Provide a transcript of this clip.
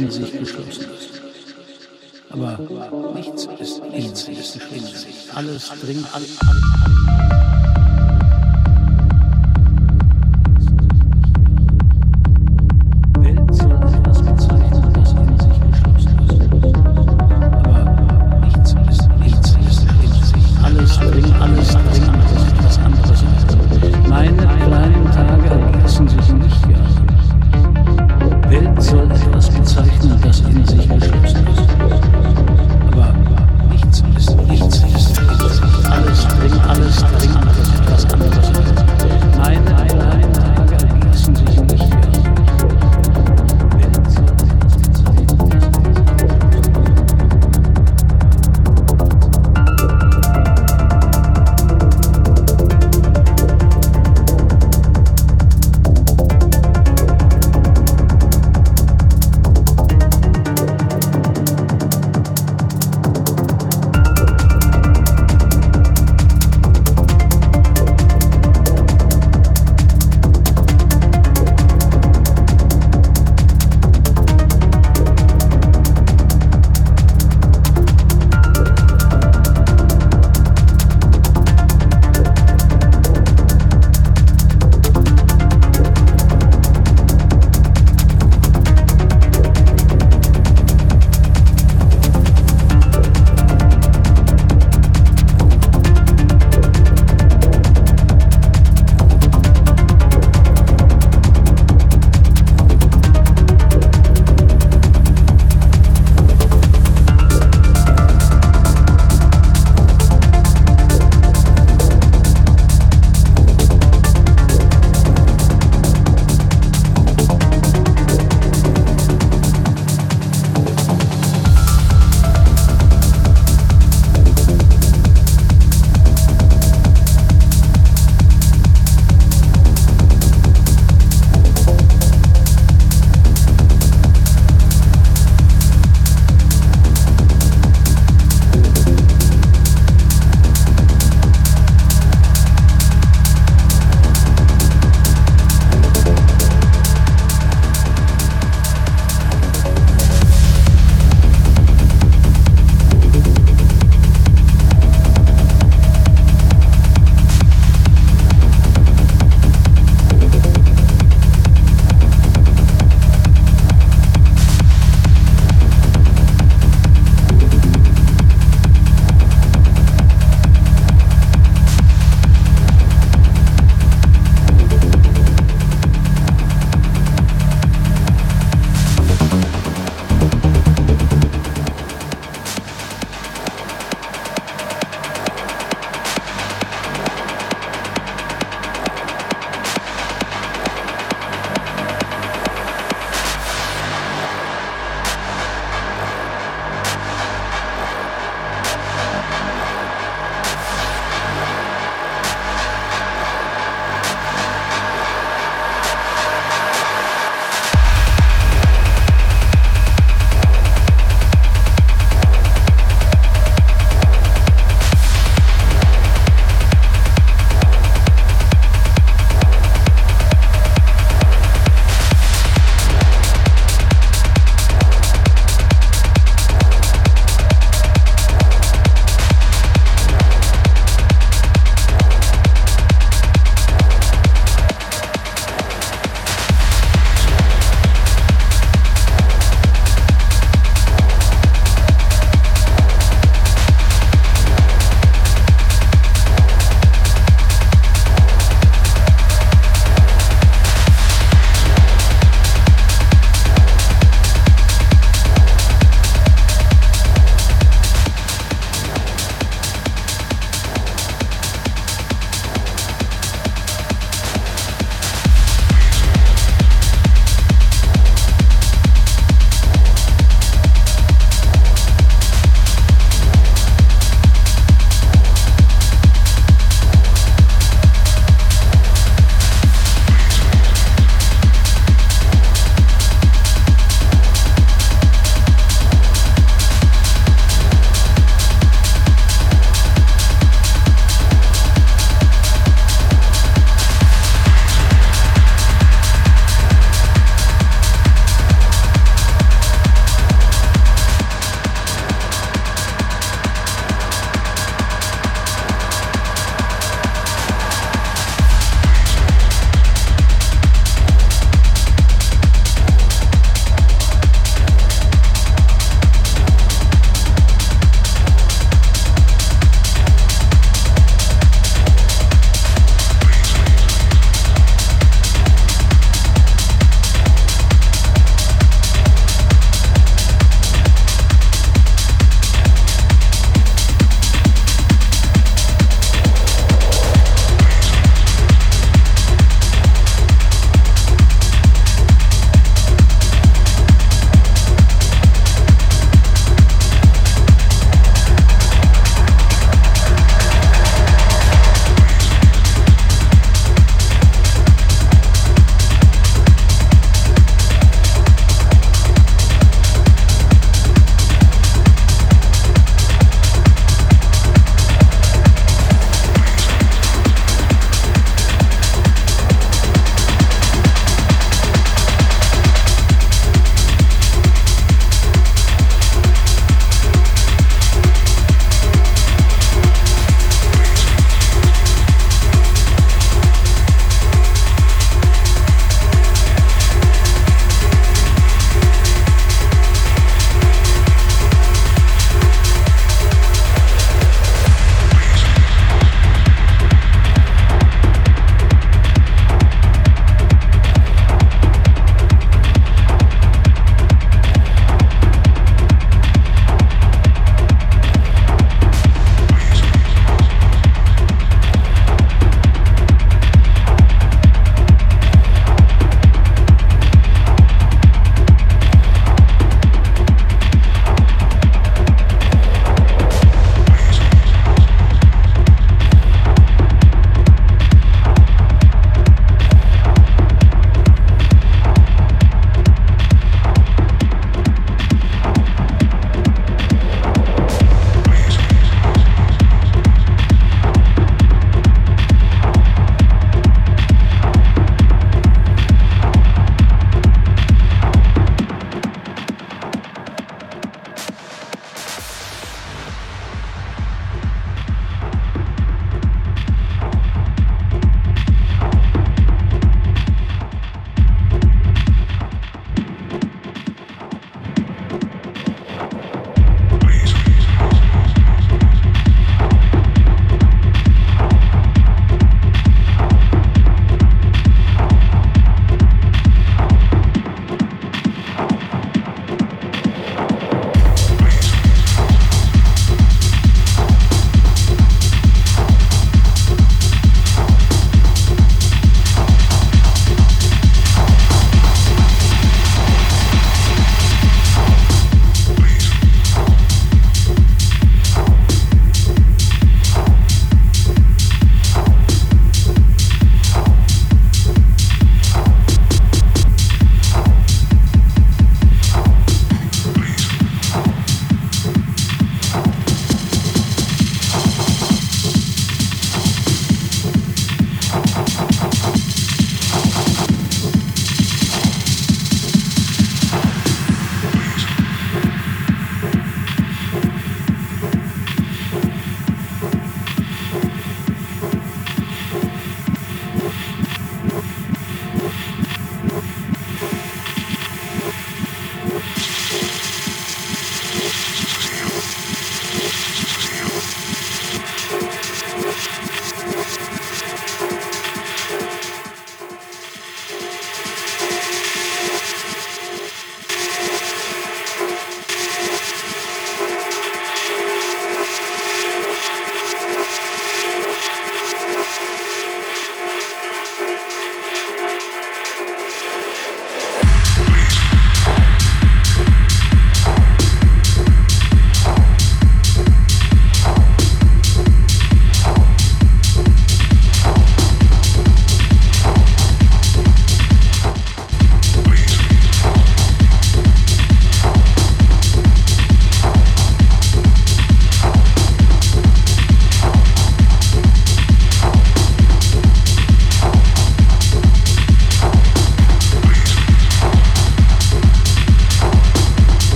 In sich geschlossen ist. Aber nichts ist in sich geschlossen. Alles dringt, alles, alles.